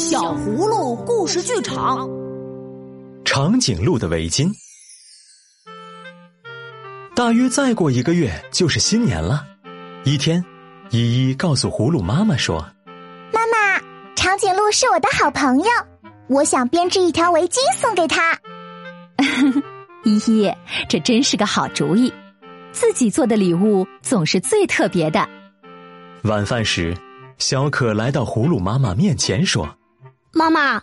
小葫芦故事剧场，长颈鹿的围巾。大约再过一个月就是新年了。一天，依依告诉葫芦妈妈说：“妈妈，长颈鹿是我的好朋友，我想编织一条围巾送给他。”依依，这真是个好主意。自己做的礼物总是最特别的。晚饭时，小可来到葫芦妈妈面前说：“妈妈，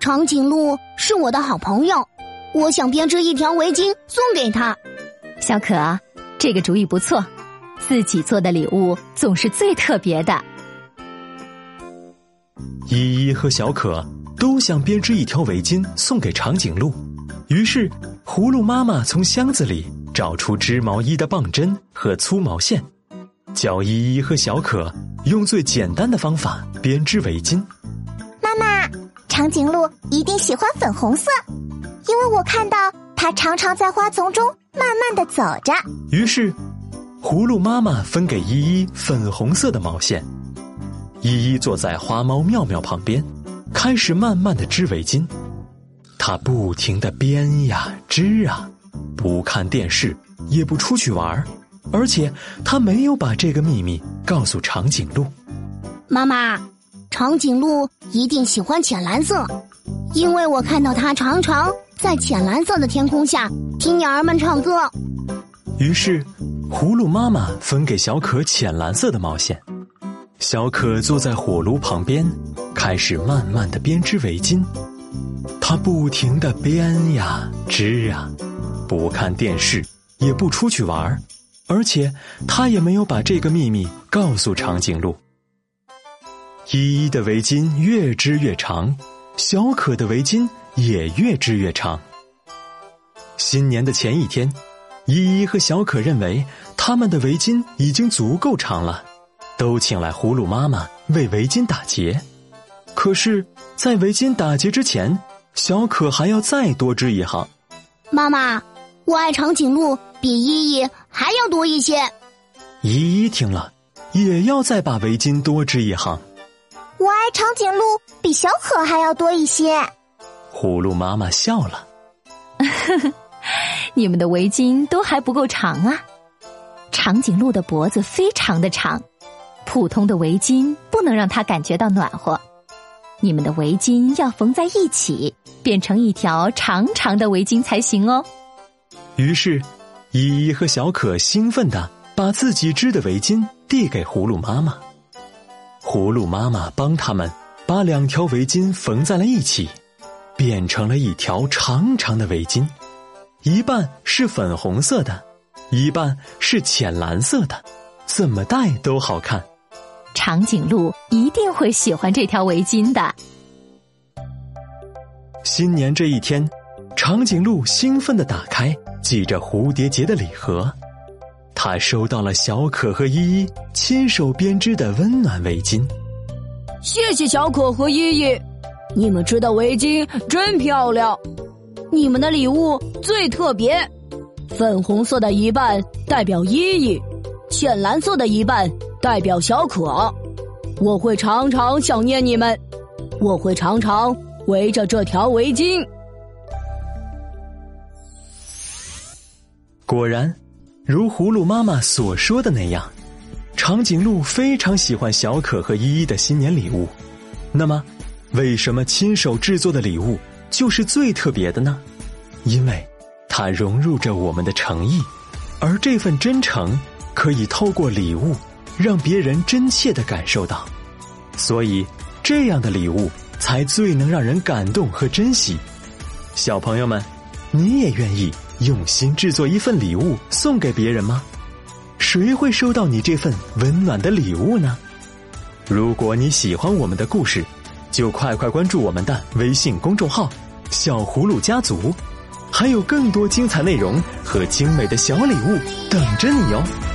长颈鹿是我的好朋友，我想编织一条围巾送给他。”小可，这个主意不错。自己做的礼物总是最特别的。依依和小可都想编织一条围巾送给长颈鹿，于是葫芦妈妈从箱子里。找出织毛衣的棒针和粗毛线，教依依和小可用最简单的方法编织围巾。妈妈，长颈鹿一定喜欢粉红色，因为我看到它常常在花丛中慢慢的走着。于是，葫芦妈妈分给依依粉红色的毛线，依依坐在花猫妙妙旁边，开始慢慢的织围巾。她不停的编呀织啊。不看电视，也不出去玩儿而且她没有把这个秘密告诉长颈鹿。妈妈，长颈鹿一定喜欢浅蓝色，因为我看到它常常在浅蓝色的天空下听鸟儿们唱歌。于是，葫芦妈妈分给小可浅蓝色的毛线，小可坐在火炉旁边，开始慢慢的编织围巾。他不停的编呀织啊。不看电视，也不出去玩儿而且他也没有把这个秘密告诉长颈鹿。依依的围巾越织越长，小可的围巾也越织越长。新年的前一天，依依和小可认为他们的围巾已经足够长了，都请来葫芦妈妈为围巾打结。可是，在围巾打结之前，小可还要再多织一行。妈妈。我爱长颈鹿比依依还要多一些。依依听了，也要再把围巾多织一行。长颈鹿比小可还要多一些。葫芦妈妈笑了。你们的围巾都还不够长啊！长颈鹿的脖子非常的长，普通的围巾不能让它感觉到暖和。你们的围巾要缝在一起，变成一条长长的围巾才行哦。于是，依依和小可兴奋的把自己织的围巾递给葫芦妈妈。葫芦妈妈帮他们把两条围巾缝在了一起，变成了一条长长的围巾，一半是粉红色的，一半是浅蓝色的，怎么戴都好看。长颈鹿一定会喜欢这条围巾的。新年这一天，长颈鹿兴奋地打开。系着蝴蝶结的礼盒，他收到了小可和依依亲手编织的温暖围巾。谢谢小可和依依，你们织的围巾真漂亮。你们的礼物最特别，粉红色的一半代表依依，浅蓝色的一半代表小可。我会常常想念你们，我会常常围着这条围巾。果然，如葫芦妈妈所说的那样，长颈鹿非常喜欢小可和依依的新年礼物。那么，为什么亲手制作的礼物就是最特别的呢？因为它融入着我们的诚意，而这份真诚可以透过礼物让别人真切的感受到，所以这样的礼物才最能让人感动和珍惜。小朋友们，你也愿意？用心制作一份礼物送给别人吗？谁会收到你这份温暖的礼物呢？如果你喜欢我们的故事，就快快关注我们的微信公众号“小葫芦家族”，还有更多精彩内容和精美的小礼物等着你哦。